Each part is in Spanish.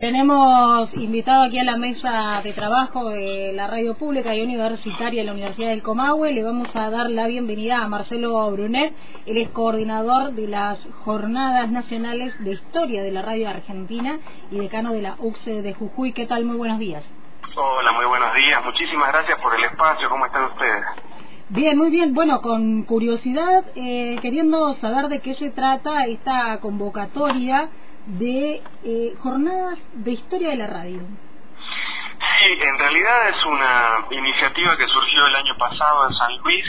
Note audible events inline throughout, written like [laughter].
Tenemos invitado aquí a la mesa de trabajo de la radio pública y universitaria de la Universidad del Comahue. Le vamos a dar la bienvenida a Marcelo Brunet, él es coordinador de las Jornadas Nacionales de Historia de la Radio Argentina y decano de la UCSE de Jujuy. ¿Qué tal? Muy buenos días. Hola, muy buenos días. Muchísimas gracias por el espacio. ¿Cómo están ustedes? Bien, muy bien. Bueno, con curiosidad, eh, queriendo saber de qué se trata esta convocatoria de eh, jornadas de historia de la radio. Sí, en realidad es una iniciativa que surgió el año pasado en San Luis.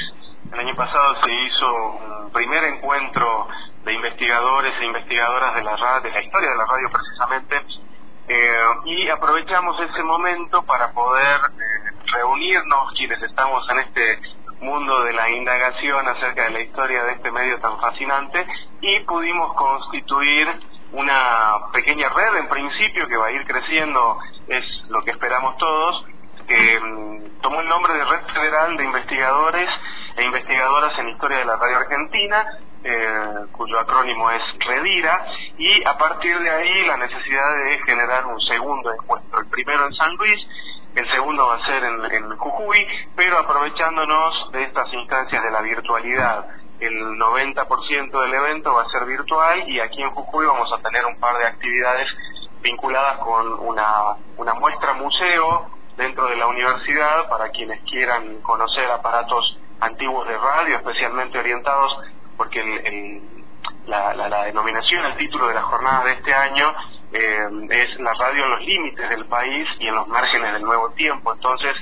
El año pasado se hizo un primer encuentro de investigadores e investigadoras de la radio, de la historia de la radio precisamente, eh, y aprovechamos ese momento para poder eh, reunirnos quienes estamos en este mundo de la indagación acerca de la historia de este medio tan fascinante y pudimos constituir una pequeña red en principio que va a ir creciendo, es lo que esperamos todos, que mm, tomó el nombre de Red Federal de Investigadores e Investigadoras en Historia de la Radio Argentina, eh, cuyo acrónimo es REDIRA, y a partir de ahí la necesidad de generar un segundo encuentro, el primero en San Luis, el segundo va a ser en, en Jujuy, pero aprovechándonos de estas instancias de la virtualidad el 90% del evento va a ser virtual y aquí en Jujuy vamos a tener un par de actividades vinculadas con una, una muestra museo dentro de la universidad para quienes quieran conocer aparatos antiguos de radio, especialmente orientados, porque el, la, la, denominación, el título de la jornada de este año eh, es la radio en los límites del país y en los márgenes del nuevo tiempo. Entonces,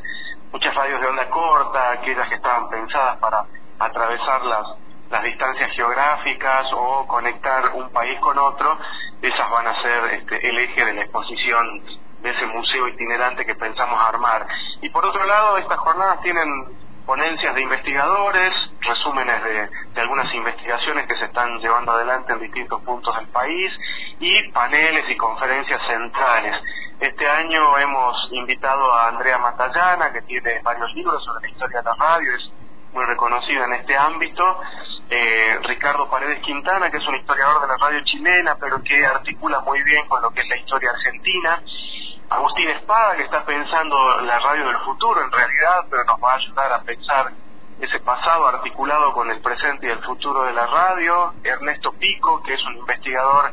muchas radios de onda corta, aquellas que estaban pensadas para atravesar las las distancias geográficas o conectar un país con otro, esas van a ser este, el eje de la exposición de ese museo itinerante que pensamos armar. Y por otro lado, estas jornadas tienen ponencias de investigadores, resúmenes de, de, algunas investigaciones que se están llevando adelante en distintos puntos del país y paneles y conferencias centrales. Este año hemos invitado a Andrea Matallana, que tiene varios libros sobre la historia de la radio, es muy reconocida en este ámbito, eh, Ricardo Paredes Quintana, que es un historiador de la radio chilena, pero que articula muy bien con lo que es la historia argentina. Agustín Espada, que está pensando la radio del futuro en realidad, pero nos va a ayudar a pensar ese pasado articulado con el presente y el futuro de la radio. Ernesto Pico, que es un investigador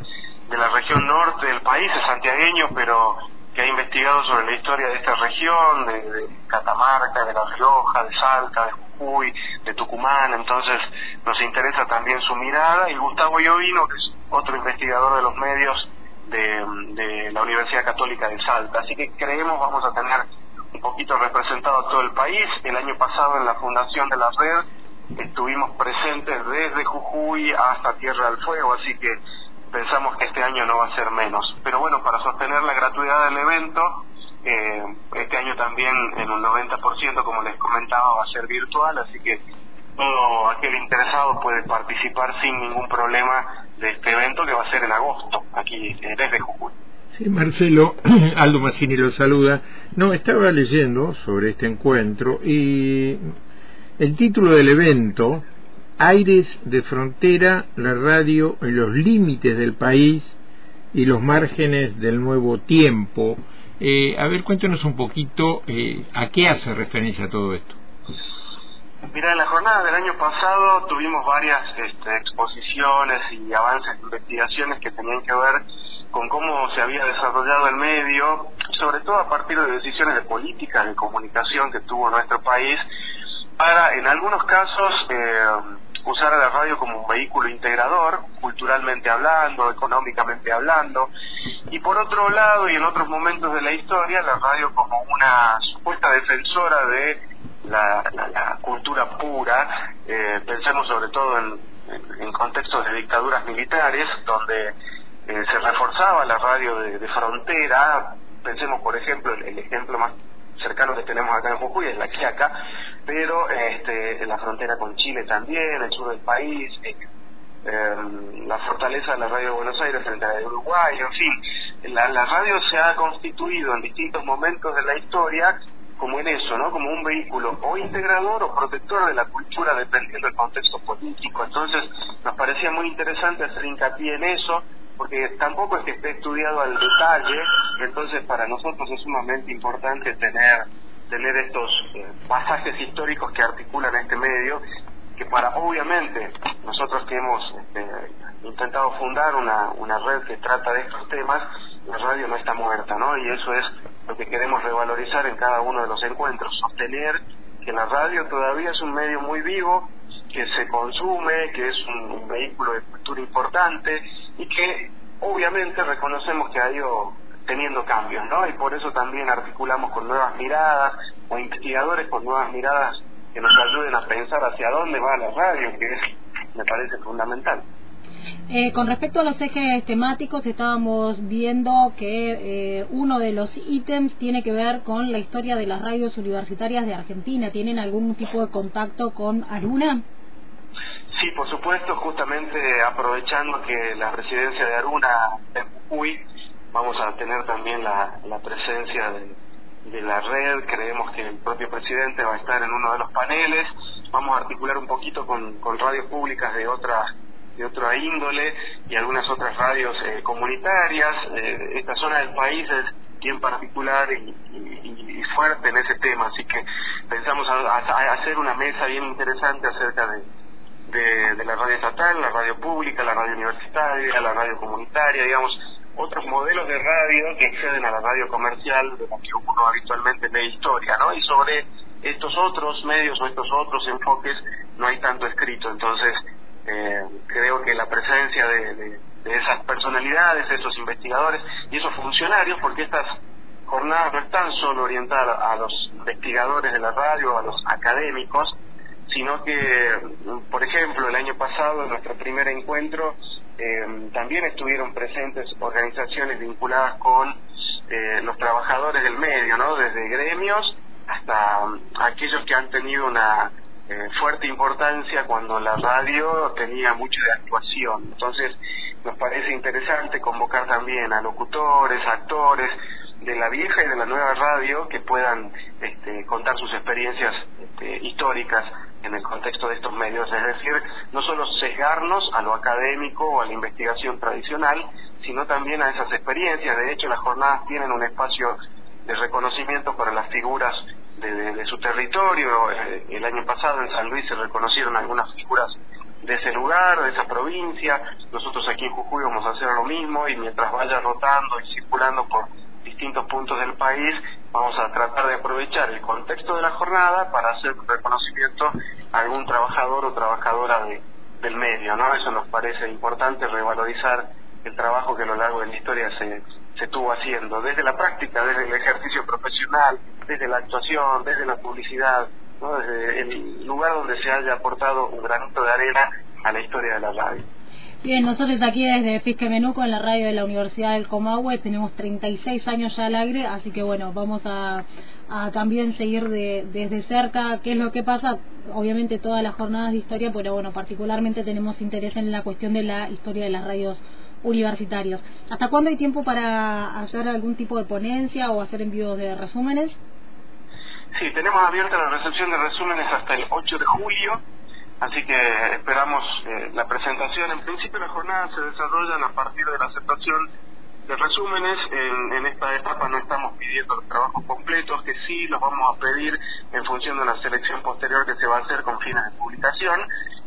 de la región norte del país, es santiagueño, pero que ha investigado sobre la historia de esta región, de, de Catamarca, de La Rioja, de Salta, de Jujuy, de Tucumán, entonces nos interesa también su mirada, y Gustavo Llovino, que es otro investigador de los medios de, la Universidad Católica de Salta. Así que creemos vamos a tener un poquito representado a todo el país. El año pasado en la fundación de la red estuvimos presentes desde Jujuy hasta Tierra del Fuego, así que pensamos que este año no va a ser menos. Pero bueno, para sostener la gratuidad del evento, eh, este año también en un 90%, como les comentaba, va a ser virtual, así que todo aquel interesado puede participar sin ningún problema de este evento que va a ser en agosto, aquí eh, desde Jujuy. Sí, Marcelo, [clears throat] Aldo Massini lo saluda. No, estaba leyendo sobre este encuentro y el título del evento aires de frontera, la radio en los límites del país y los márgenes del nuevo tiempo. Eh, a ver, cuéntanos un poquito eh, a qué hace referencia todo esto. Mira, en la jornada del año pasado tuvimos varias este, exposiciones y avances de investigaciones que tenían que ver con cómo se había desarrollado el medio, sobre todo a partir de decisiones de política, de comunicación que tuvo nuestro país, para en algunos casos eh, usar a la radio como un vehículo integrador, culturalmente hablando, económicamente hablando, y por otro lado, y en otros momentos de la historia, la radio como una supuesta defensora de la, cultura pura, eh, pensemos sobre todo en, en, contextos de dictaduras militares, donde eh, se reforzaba la radio de, frontera, pensemos por ejemplo, el ejemplo más cercano que tenemos acá en Jujuy es la Quiaca, pero este, en la frontera con Chile también, el sur del país, eh, la fortaleza de la radio de Buenos Aires frente a la de Uruguay, en fin, la, la radio se ha constituido en distintos momentos de la historia como en eso, ¿no? Como un vehículo o integrador o protector de la cultura dependiendo del contexto político. Entonces, nos parecía muy interesante hacer hincapié en eso, porque tampoco es que esté estudiado al detalle, entonces para nosotros es sumamente importante tener tener estos eh, pasajes históricos que articulan este medio, que para obviamente nosotros que hemos este, intentado fundar una, una red que trata de estos temas, la radio no está muerta, ¿no? Y eso es lo que queremos revalorizar en cada uno de los encuentros, sostener que la radio todavía es un medio muy vivo, que se consume, que es un, vehículo de cultura importante y que obviamente reconocemos que ha ido teniendo cambios, ¿no? Y por eso también articulamos con nuevas miradas o investigadores con nuevas miradas que nos ayuden a pensar hacia dónde va la radio, que es, me parece fundamental. Eh, con respecto a los ejes temáticos, estábamos viendo que eh, uno de los ítems tiene que ver con la historia de las radios universitarias de Argentina. ¿Tienen algún tipo de contacto con Aruna? Sí, por supuesto, justamente aprovechando que la presidencia de Aruna en Jujuy, vamos a tener también la, presencia de, la red, creemos que el propio presidente va a estar en uno de los paneles, vamos a articular un poquito con, radios públicas de otra de otra índole y algunas otras radios eh, comunitarias. Eh, esta zona del país es bien particular y, fuerte en ese tema, así que pensamos hacer una mesa bien interesante acerca de, de, la radio estatal, la radio pública, la radio universitaria, la radio comunitaria, digamos, otros modelos de radio que exceden a la radio comercial de la que uno habitualmente lee historia, ¿no? Y sobre estos otros medios o estos otros enfoques no hay tanto escrito, entonces eh, creo que la presencia de, de, esas personalidades, esos investigadores y esos funcionarios, porque estas jornadas no están solo orientadas a los investigadores de la radio, a los académicos, sino que, por ejemplo, el año pasado, en nuestro primer encuentro, eh, también estuvieron presentes organizaciones vinculadas con eh, los trabajadores del medio, ¿no? Desde gremios hasta um, aquellos que han tenido una eh, fuerte importancia cuando la radio tenía mucha de actuación. Entonces, nos parece interesante convocar también a locutores, actores de la vieja y de la nueva radio que puedan este, contar sus experiencias este, históricas en el contexto de estos medios, es decir, no solo sesgarnos a lo académico o a la investigación tradicional, sino también a esas experiencias. De hecho, las jornadas tienen un espacio de reconocimiento para las figuras de, su territorio. Eh, el año pasado en San Luis se reconocieron algunas figuras de ese lugar, de esa provincia. Nosotros aquí en Jujuy vamos a hacer lo mismo y mientras vaya rotando y circulando por distintos puntos del país, vamos a tratar de aprovechar el contexto de la jornada para hacer reconocimiento a algún trabajador o trabajadora de, del medio, ¿no? Eso nos parece importante, revalorizar el trabajo que a lo largo de la historia se, se estuvo haciendo, desde la práctica, desde el ejercicio profesional, desde la actuación, desde la publicidad, ¿no? desde el lugar donde se haya aportado un granito de arena a la historia de la radio. Bien, nosotros aquí desde Fisque Menuco, en la radio de la Universidad del Comahue, tenemos 36 años ya al aire, así que bueno, vamos a, también seguir de, desde cerca qué es lo que pasa. Obviamente todas las jornadas de historia, pero bueno, particularmente tenemos interés en la cuestión de la historia de las radios universitarios. ¿Hasta cuándo hay tiempo para hacer algún tipo de ponencia o hacer envíos de resúmenes? Sí, tenemos abierta la recepción de resúmenes hasta el 8 de julio Así que esperamos eh, la presentación. En principio las jornadas se desarrollan a partir de la aceptación de resúmenes. En, en, esta etapa no estamos pidiendo los trabajos completos, que sí los vamos a pedir en función de una selección posterior que se va a hacer con fines de publicación.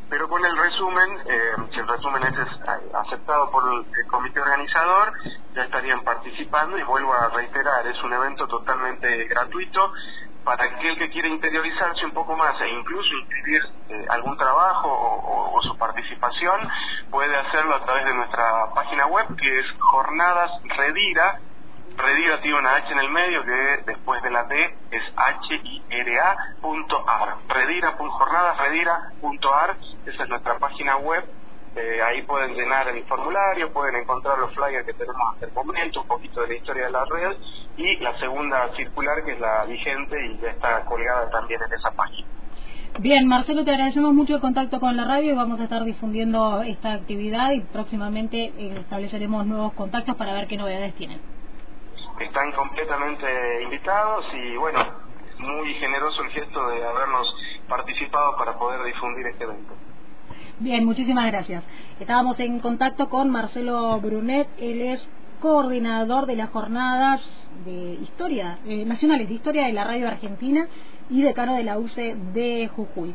Pero con el resumen, eh, si el resumen es aceptado por el comité organizador, ya estarían participando y vuelvo a reiterar, es un evento totalmente gratuito para aquel que quiere interiorizarse un poco más e incluso inscribir eh, algún trabajo o, su participación, puede hacerlo a través de nuestra página web que es Jornadas Redira. Redira tiene una H en el medio que después de la D es H-I-R-A.ar. Redira.jornadasredira.ar, esa es nuestra página web eh, ahí pueden llenar el formulario, pueden encontrar los flyers que tenemos hasta el momento, un poquito de la historia de la red y la segunda circular que es la vigente y ya está colgada también en esa página. Bien, Marcelo, te agradecemos mucho el contacto con la radio y vamos a estar difundiendo esta actividad y próximamente eh, estableceremos nuevos contactos para ver qué novedades tienen. Están completamente invitados y bueno, muy generoso el gesto de habernos participado para poder difundir este evento. Bien, muchísimas gracias. Estábamos en contacto con Marcelo Brunet, él es coordinador de las jornadas de historia eh, nacionales de historia de la radio argentina y decano de la UCE de Jujuy.